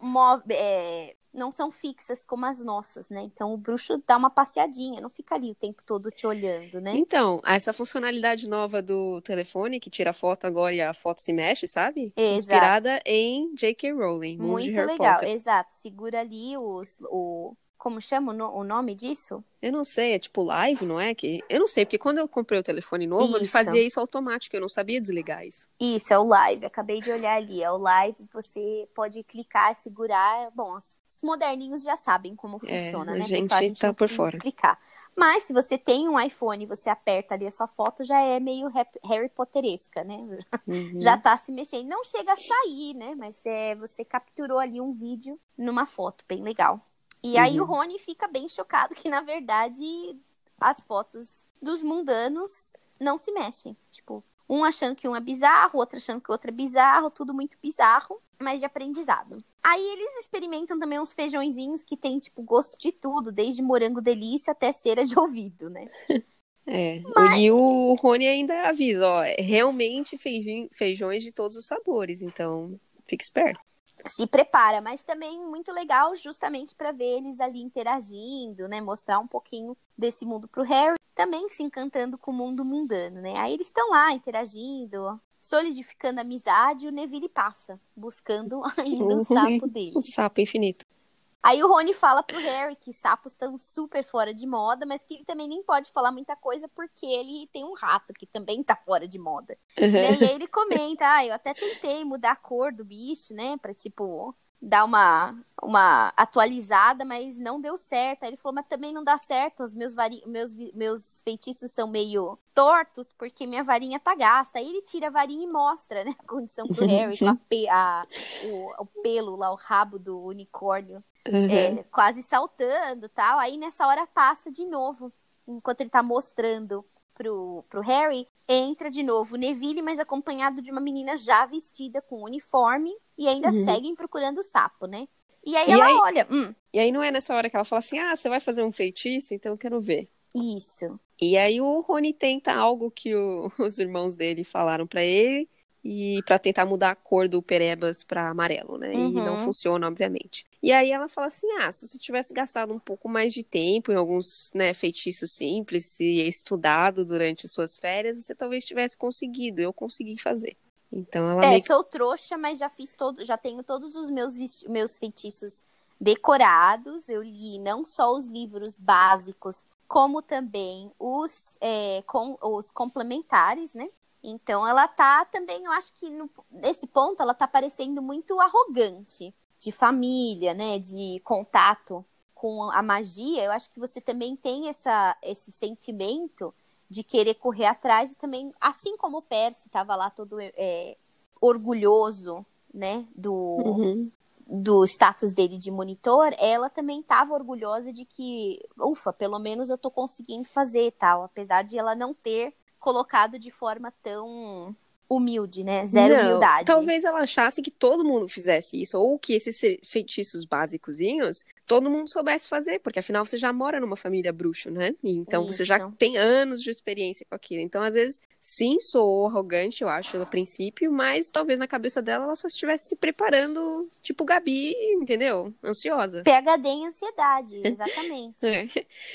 é, não são fixas como as nossas, né? Então o bruxo dá uma passeadinha, não fica ali o tempo todo te olhando, né? Então, essa funcionalidade nova do telefone que tira a foto agora e a foto se mexe, sabe? Exato. Inspirada em J.K. Rowling, Muito legal, exato. Segura ali os, o como chama o nome disso? Eu não sei, é tipo live, não é? Que Eu não sei, porque quando eu comprei o telefone novo, isso. ele fazia isso automático, eu não sabia desligar isso. Isso, é o live, acabei de olhar ali, é o live, você pode clicar, segurar, bom, os moderninhos já sabem como é, funciona, é, né? A gente, a gente tá por fora. Clicar. Mas se você tem um iPhone e você aperta ali a sua foto, já é meio Harry Potteresca, né? Uhum. Já tá se mexendo. Não chega a sair, né? Mas é, você capturou ali um vídeo numa foto, bem legal. E uhum. aí o Rony fica bem chocado que, na verdade, as fotos dos mundanos não se mexem. Tipo, um achando que um é bizarro, outro achando que o outro é bizarro, tudo muito bizarro, mas de aprendizado. Aí eles experimentam também uns feijõezinhos que tem, tipo, gosto de tudo, desde morango delícia até cera de ouvido, né? É, mas... e o Rony ainda avisa, ó, é realmente feijões de todos os sabores, então fique esperto se prepara, mas também muito legal justamente para ver eles ali interagindo, né, mostrar um pouquinho desse mundo pro Harry, também se encantando com o mundo mundano, né? Aí eles estão lá interagindo, solidificando a amizade, e o Neville passa, buscando ainda o sapo dele. O sapo infinito. Aí o Rony fala pro Harry que sapos estão super fora de moda, mas que ele também nem pode falar muita coisa porque ele tem um rato que também tá fora de moda. Uhum. E aí ele comenta, ah, eu até tentei mudar a cor do bicho, né, pra tipo dar uma, uma atualizada, mas não deu certo. Aí ele falou, mas também não dá certo, os meus, vari... meus, meus feitiços são meio tortos, porque minha varinha tá gasta. Aí ele tira a varinha e mostra, né, a condição pro Harry, com a pe... a... O... o pelo lá, o rabo do unicórnio uhum. é, quase saltando tal. Aí nessa hora passa de novo, enquanto ele tá mostrando pro, pro Harry, entra de novo o Neville, mas acompanhado de uma menina já vestida com uniforme e ainda uhum. seguem procurando o sapo, né? E aí e ela aí, olha. Hum. E aí não é nessa hora que ela fala assim: ah, você vai fazer um feitiço, então eu quero ver. Isso. E aí o Rony tenta algo que o, os irmãos dele falaram para ele, e para tentar mudar a cor do Perebas para amarelo, né? Uhum. E não uhum. funciona, obviamente. E aí ela fala assim: "Ah, se você tivesse gastado um pouco mais de tempo em alguns, né, feitiços simples e estudado durante suas férias, você talvez tivesse conseguido. Eu consegui fazer." Então ela É, meio... sou trouxa, mas já fiz todo, já tenho todos os meus meus feitiços decorados. Eu li não só os livros básicos, como também os, é, com, os complementares, né? Então ela tá também, eu acho que no, nesse ponto ela tá parecendo muito arrogante de família, né, de contato com a magia. Eu acho que você também tem essa, esse sentimento de querer correr atrás e também, assim como o Percy estava lá todo é, orgulhoso, né, do uhum. do status dele de monitor, ela também estava orgulhosa de que, ufa, pelo menos eu tô conseguindo fazer tal, apesar de ela não ter colocado de forma tão humilde, né? Zero não, humildade. Talvez ela achasse que todo mundo fizesse isso, ou que esses feitiços básicozinhos todo mundo soubesse fazer, porque afinal você já mora numa família bruxo, né? Então isso. você já tem anos de experiência com aquilo. Então, às vezes, sim, sou arrogante, eu acho, no princípio, mas talvez na cabeça dela ela só estivesse se preparando, tipo Gabi, entendeu? Ansiosa. PHD em ansiedade, exatamente. é.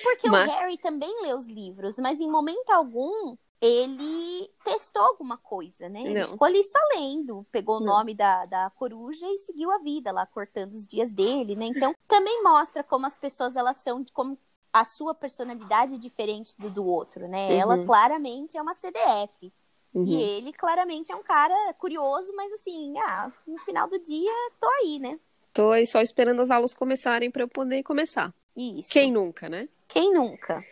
Porque mas... o Harry também lê os livros, mas em momento algum ele testou alguma coisa, né? Ele ficou ali só lendo, pegou não. o nome da, da coruja e seguiu a vida lá, cortando os dias dele, né? Então, também mostra como as pessoas, elas são, como a sua personalidade é diferente do do outro, né? Uhum. Ela claramente é uma CDF. Uhum. E ele claramente é um cara curioso, mas assim, ah, no final do dia, tô aí, né? Tô aí só esperando as aulas começarem para eu poder começar. Isso. Quem nunca, né? Quem nunca?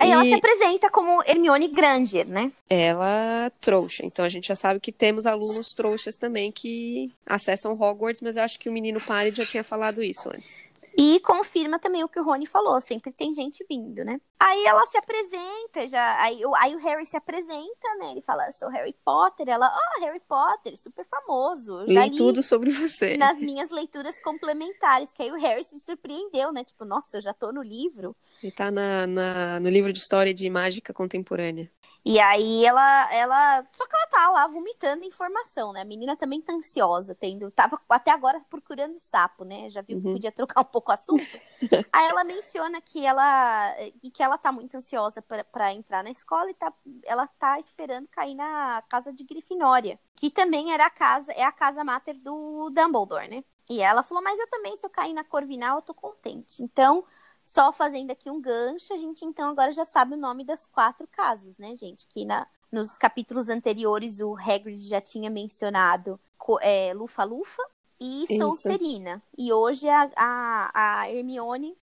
Aí e... ela se apresenta como Hermione Granger, né? Ela trouxa. Então a gente já sabe que temos alunos trouxas também que acessam Hogwarts, mas eu acho que o menino pálido já tinha falado isso antes. E confirma também o que o Rony falou, sempre tem gente vindo, né? Aí ela se apresenta, já. Aí, aí o Harry se apresenta, né? Ele fala, eu sou Harry Potter. Ela, oh, Harry Potter, super famoso. Já li, li tudo sobre você. Nas minhas leituras complementares, que aí o Harry se surpreendeu, né? Tipo, nossa, eu já tô no livro. E tá na, na, no livro de história de mágica contemporânea. E aí ela, ela. Só que ela tá lá vomitando informação, né? A menina também tá ansiosa, tendo. Tava até agora procurando sapo, né? Já viu que uhum. podia trocar um pouco o assunto. aí ela menciona que ela. que ela tá muito ansiosa para entrar na escola e tá, ela tá esperando cair na casa de Grifinória. Que também era a casa, é a casa mater do Dumbledore, né? E ela falou, mas eu também, se eu cair na Corvinal, eu tô contente. Então, só fazendo aqui um gancho, a gente então agora já sabe o nome das quatro casas, né, gente? Que na, nos capítulos anteriores o Hagrid já tinha mencionado é, Lufa Lufa e Sonserina. E hoje a, a, a, Hermione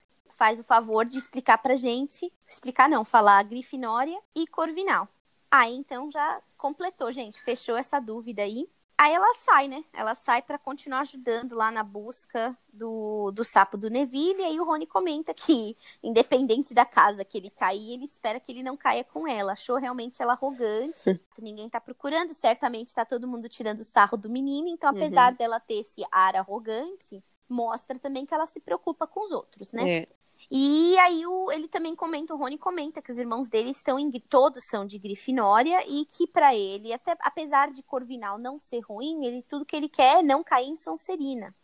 faz o favor de explicar pra gente, explicar não, falar Grifinória e Corvinal. Aí então já completou, gente, fechou essa dúvida aí. Aí ela sai, né? Ela sai para continuar ajudando lá na busca do, do sapo do Neville. E aí o Rony comenta que, independente da casa que ele cair, ele espera que ele não caia com ela. Achou realmente ela arrogante. Ninguém tá procurando. Certamente tá todo mundo tirando sarro do menino. Então, apesar uhum. dela ter esse ar arrogante, mostra também que ela se preocupa com os outros, né? É. E aí o, ele também comenta, o Rony comenta que os irmãos dele estão em, todos são de Grifinória e que para ele, até apesar de Corvinal não ser ruim, ele tudo que ele quer é não cair em Sonserina.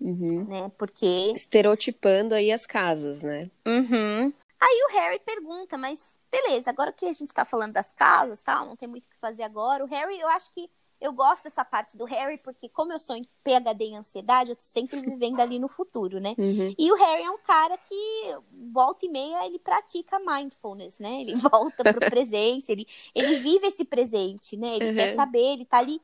Uhum. Né? Porque estereotipando aí as casas, né? Uhum. Aí o Harry pergunta, mas beleza, agora que a gente tá falando das casas, tal, não tem muito o que fazer agora. O Harry, eu acho que eu gosto dessa parte do Harry, porque como eu sou em PHD em ansiedade, eu tô sempre vivendo ali no futuro, né? Uhum. E o Harry é um cara que volta e meia ele pratica mindfulness, né? Ele volta pro presente, ele, ele vive esse presente, né? Ele uhum. quer saber, ele tá ali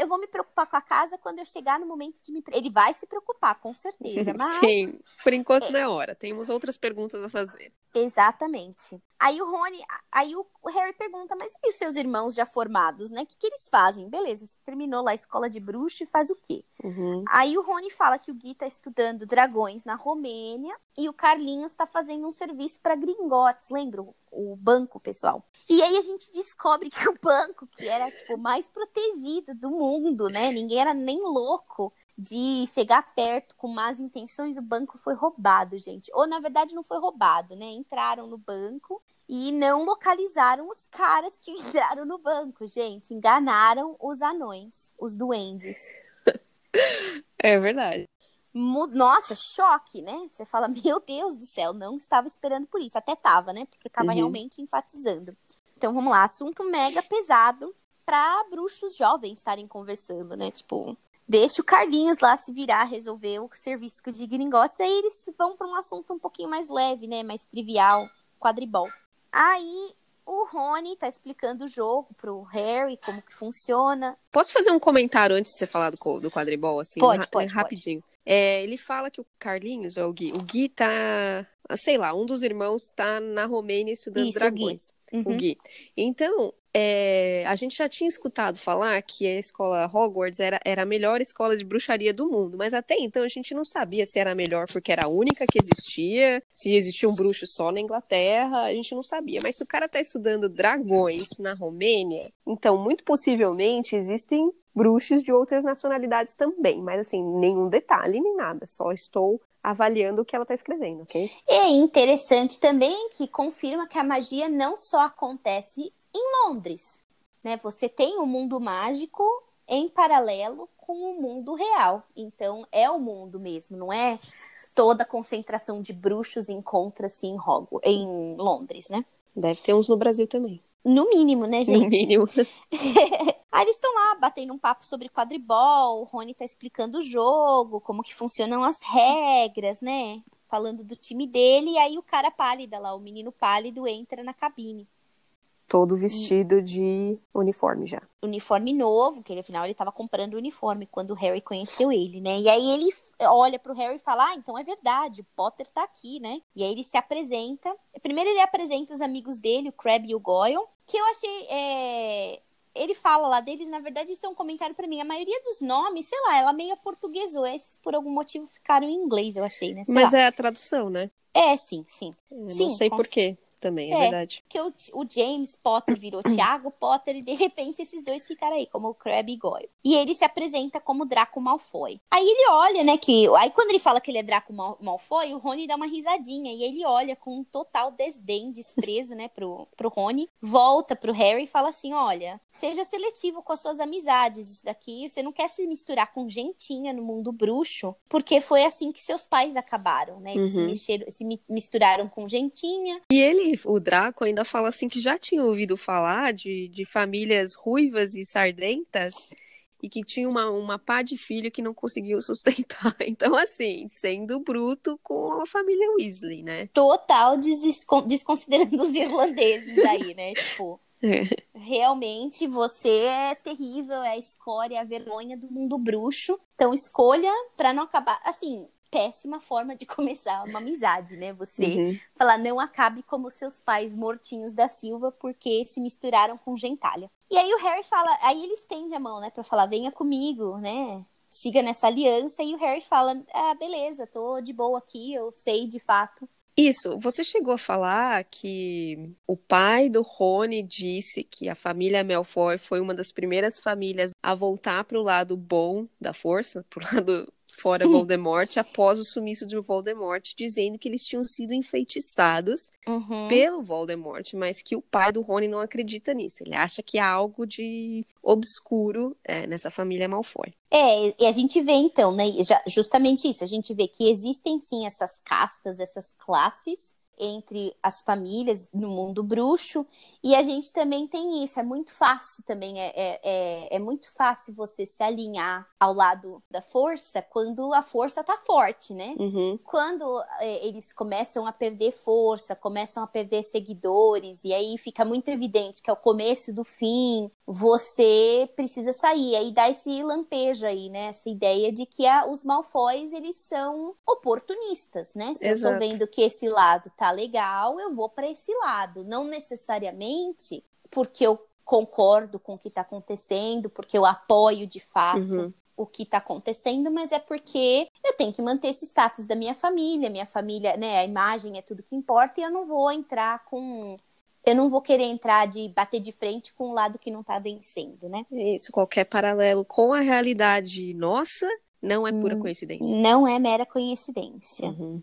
eu vou me preocupar com a casa quando eu chegar no momento de me. Ele vai se preocupar, com certeza. Mas... Sim, por enquanto é. não é hora. Temos outras perguntas a fazer. Exatamente. Aí o Rony, aí o Harry pergunta, mas e os seus irmãos já formados, né? O que, que eles fazem? Beleza, você terminou lá a escola de bruxo e faz o quê? Uhum. Aí o Rony fala que o Gui tá estudando dragões na Romênia e o Carlinhos tá fazendo um serviço para Gringotes, lembra? O banco, pessoal. E aí a gente descobre que o banco, que era, tipo, mais protegido do mundo, né? Ninguém era nem louco de chegar perto com más intenções, o banco foi roubado, gente. Ou na verdade não foi roubado, né? Entraram no banco e não localizaram os caras que entraram no banco, gente. Enganaram os anões, os duendes. É verdade. Nossa, choque, né? Você fala, meu Deus do céu, não estava esperando por isso. Até tava, né? Porque estava uhum. realmente enfatizando. Então vamos lá, assunto mega pesado para bruxos jovens estarem conversando, né? Tipo, deixa o Carlinhos lá se virar, resolver o serviço de gringotes, aí eles vão para um assunto um pouquinho mais leve, né? Mais trivial, quadribol. Aí o Rony tá explicando o jogo pro Harry, como que funciona. Posso fazer um comentário antes de você falar do, do quadribol, assim? Pode, pode. Rapidinho. Pode. É, ele fala que o Carlinhos, ou o Gui, o Gui tá, sei lá, um dos irmãos tá na Romênia estudando Isso, dragões. O Gui. Uhum. o Gui. Então, é, a gente já tinha escutado falar que a escola Hogwarts era, era a melhor escola de bruxaria do mundo, mas até então a gente não sabia se era a melhor porque era a única que existia, se existia um bruxo só na Inglaterra, a gente não sabia. Mas se o cara está estudando dragões na Romênia, então muito possivelmente existem bruxos de outras nacionalidades também, mas assim, nenhum detalhe nem nada, só estou avaliando o que ela está escrevendo, ok? É interessante também que confirma que a magia não só acontece em Londres, né? Você tem o um mundo mágico em paralelo com o mundo real. Então é o mundo mesmo, não é toda a concentração de bruxos encontra-se em Hogwarts, em Londres, né? Deve ter uns no Brasil também. No mínimo, né, gente? No mínimo. Aí eles estão lá batendo um papo sobre quadribol, o Rony tá explicando o jogo, como que funcionam as regras, né? Falando do time dele, e aí o cara pálido lá, o menino pálido, entra na cabine todo vestido de uniforme já. Uniforme novo, que ele, afinal ele estava comprando o uniforme quando o Harry conheceu ele, né? E aí ele olha pro Harry e fala: Ah, então é verdade, o Potter tá aqui, né? E aí ele se apresenta. Primeiro ele apresenta os amigos dele, o Crab e o Goyle, que eu achei. É... Ele fala lá deles, na verdade, isso é um comentário para mim. A maioria dos nomes, sei lá, ela meio aportuguesou. Esses, por algum motivo, ficaram em inglês, eu achei, né? Sei Mas lá. é a tradução, né? É, sim, sim. Eu sim, não sei por quê também, é, é verdade. Porque o, o, James Potter virou Thiago Potter e de repente esses dois ficaram aí, como o Crabbe e Goyle. E ele se apresenta como Draco Malfoy. Aí ele olha, né, que... Aí quando ele fala que ele é Draco Mal, Malfoy, o Rony dá uma risadinha e ele olha com um total desdém, desprezo, né, pro, pro Rony, volta pro Harry e fala assim, olha, seja seletivo com as suas amizades, isso daqui, você não quer se misturar com gentinha no mundo bruxo, porque foi assim que seus pais acabaram, né, eles uhum. se, mexeram, se misturaram com gentinha. E ele o Draco ainda fala assim que já tinha ouvido falar de, de famílias ruivas e sardentas e que tinha uma, uma pá de filho que não conseguiu sustentar. Então, assim, sendo bruto com a família Weasley, né? Total desconsiderando os irlandeses aí, né? Tipo, é. realmente você é terrível, é a escória, é a vergonha do mundo bruxo. Então, escolha para não acabar. Assim, péssima forma de começar uma amizade, né? Você uhum. falar, não acabe como seus pais mortinhos da Silva porque se misturaram com gentalha. E aí o Harry fala, aí ele estende a mão, né, pra falar, venha comigo, né? Siga nessa aliança. E o Harry fala, ah, beleza, tô de boa aqui, eu sei de fato. Isso, você chegou a falar que o pai do Rony disse que a família Malfoy foi uma das primeiras famílias a voltar para o lado bom da força, para o lado fora Voldemort após o sumiço de Voldemort, dizendo que eles tinham sido enfeitiçados uhum. pelo Voldemort, mas que o pai do Rony não acredita nisso. Ele acha que há algo de obscuro é, nessa família Malfoy. É, e a gente vê então, né, justamente isso, a gente vê que existem sim essas castas, essas classes entre as famílias no mundo bruxo. E a gente também tem isso, é muito fácil também, é, é, é, é, muito fácil você se alinhar ao lado da força quando a força tá forte, né? Uhum. Quando é, eles começam a perder força, começam a perder seguidores, e aí fica muito evidente que é o começo do fim, você precisa sair. Aí dá esse lampejo aí, né? Essa ideia de que a, os Malfoys, eles são oportunistas, né? Se Exato. eu tô vendo que esse lado tá legal, eu vou para esse lado. Não necessariamente porque eu concordo com o que tá acontecendo, porque eu apoio de fato uhum. o que tá acontecendo, mas é porque eu tenho que manter esse status da minha família, minha família, né? A imagem é tudo que importa e eu não vou entrar com eu não vou querer entrar de bater de frente com o lado que não tá vencendo, né? Isso, qualquer paralelo com a realidade nossa não é pura hum, coincidência. Não é mera coincidência. Uhum.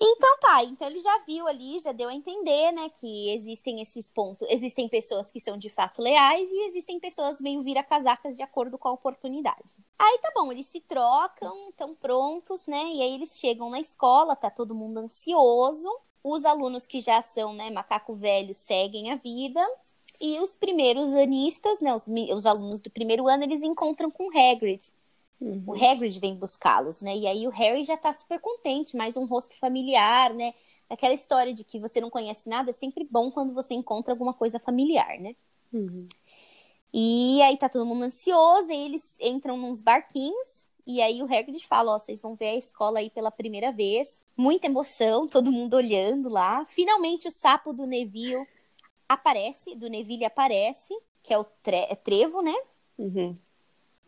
Então tá, então ele já viu ali, já deu a entender, né, que existem esses pontos, existem pessoas que são de fato leais e existem pessoas meio vira-casacas de acordo com a oportunidade. Aí tá bom, eles se trocam, estão prontos, né, e aí eles chegam na escola, tá todo mundo ansioso, os alunos que já são, né, macaco velho seguem a vida, e os primeiros anistas, né, os, os alunos do primeiro ano, eles encontram com Hagrid, Uhum. O Hagrid vem buscá-los, né? E aí o Harry já tá super contente, mais um rosto familiar, né? Aquela história de que você não conhece nada é sempre bom quando você encontra alguma coisa familiar, né? Uhum. E aí tá todo mundo ansioso, e eles entram nos barquinhos, e aí o Hagrid fala, ó, vocês vão ver a escola aí pela primeira vez. Muita emoção, todo mundo olhando lá. Finalmente o sapo do Neville aparece, do Neville aparece, que é o tre é Trevo, né? Uhum.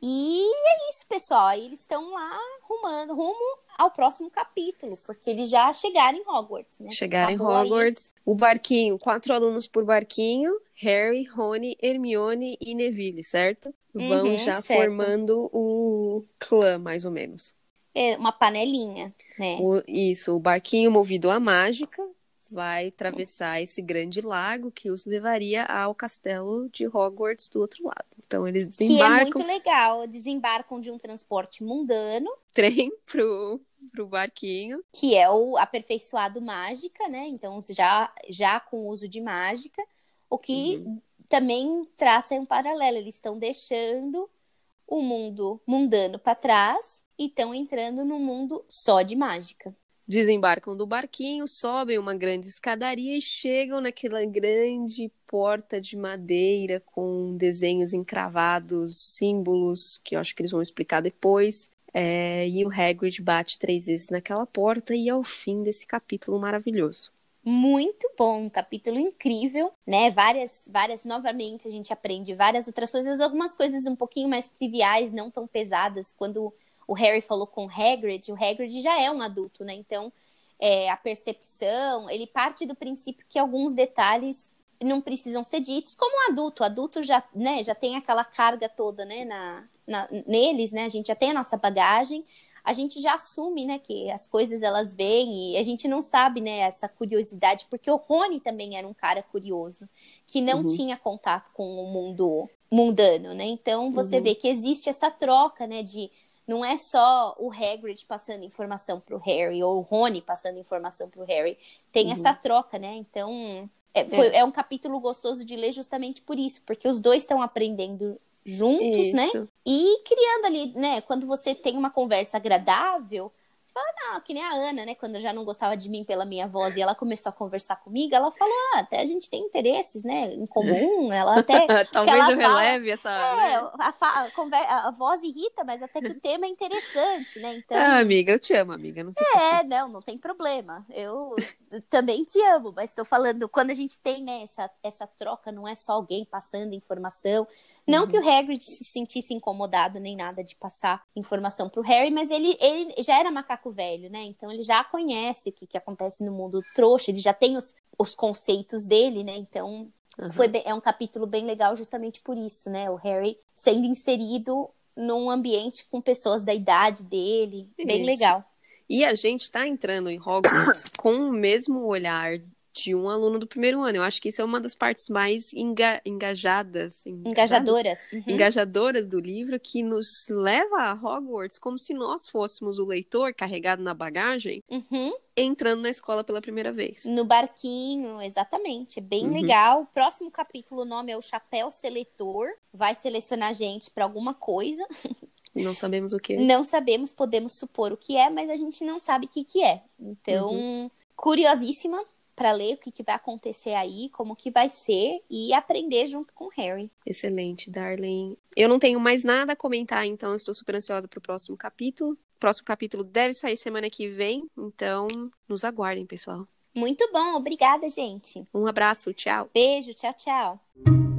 E é isso, pessoal. Eles estão lá rumando, rumo ao próximo capítulo, porque eles já chegaram em Hogwarts, né? Chegaram em Hogwarts. O barquinho, quatro alunos por barquinho: Harry, Rony, Hermione e Neville, certo? Vão Uhum, já certo. formando o clã, mais ou menos. É uma panelinha, né? O- isso, o barquinho movido à mágica vai atravessar esse grande lago que os levaria ao castelo de Hogwarts do outro lado. Então eles Que é desembarcam, muito legal. Desembarcam de um transporte mundano, trem pro, pro barquinho. que é o aperfeiçoado mágica, né? Então, já, já com uso de mágica, o que também traça um paralelo. Eles estão deixando o mundo mundano para trás e estão entrando no mundo só de mágica. Desembarcam do barquinho, sobem uma grande escadaria e chegam naquela grande porta de madeira com desenhos encravados, símbolos, que eu acho que eles vão explicar depois. É, e o Hagrid bate três vezes naquela porta e é o fim desse capítulo maravilhoso. Muito bom, um capítulo incrível, né? Várias, várias, novamente a gente aprende várias outras coisas, algumas coisas um pouquinho mais triviais, não tão pesadas. Quando o Harry falou com o Hagrid, o Hagrid já é um adulto, né? Então, é, a percepção, ele parte do princípio que alguns detalhes não precisam ser ditos como um adulto. O adulto já, né, já tem aquela carga toda, né, na, na, neles, né? A gente já tem a nossa bagagem a gente já assume, né, que as coisas elas vêm e a gente não sabe, né, essa curiosidade, porque o Rony também era um cara curioso, que não Uhum. tinha contato com o mundo mundano, né? Então você Uhum. vê que existe essa troca, né, de não é só o Hagrid passando informação pro Harry ou o Rony passando informação pro Harry, tem Uhum. essa troca, né? Então é, foi- é um capítulo gostoso de ler justamente por isso, porque os dois estão aprendendo juntos, né? Isso. E criando ali, né? Quando você tem uma conversa agradável, você fala, não, que nem a Ana, né? Quando já não gostava de mim pela minha voz e ela começou a conversar comigo, ela falou, ah, até a gente tem interesses, né? Em comum. Ela até. Talvez ela eu fala- releve essa. É, né? a, a a voz irrita, mas até que o tema é interessante, né? Então. Ah, amiga, eu te amo, amiga. Não fica assim. É, não, não tem problema. Eu também te amo, mas estou falando, quando a gente tem né, essa, essa troca, não é só alguém passando informação. Não que o Hagrid se sentisse incomodado nem nada de passar informação pro Harry, mas ele, ele já era macaco velho, né? Então ele já conhece o que, que acontece no mundo trouxa, ele já tem os, os conceitos dele, né? Então Aham. foi bem- é um capítulo bem legal justamente por isso, né? O Harry sendo inserido num ambiente com pessoas da idade dele, bem Isso. legal. E a gente tá entrando em Hogwarts com o mesmo olhar de um aluno do primeiro ano. Eu acho que isso é uma das partes mais enga- engajadas, Engajadoras. Uhum. engajadoras do livro, que nos leva a Hogwarts como se nós fôssemos o leitor carregado na bagagem, Uhum. entrando na escola pela primeira vez. No barquinho, exatamente. É bem Uhum. legal. Próximo capítulo, o nome é o Chapéu Seletor. Vai selecionar a gente para alguma coisa. Não sabemos o que. Não sabemos, podemos supor o que é, mas a gente não sabe o que, que é. Então, Uhum. curiosíssima para ler o que, que vai acontecer aí, como que vai ser e aprender junto com o Harry. Excelente, Darlene. Eu não tenho mais nada a comentar, então eu estou super ansiosa para o próximo capítulo. O próximo capítulo deve sair semana que vem, então nos aguardem, pessoal. Muito bom, obrigada, gente. Um abraço, tchau. Beijo, tchau, tchau.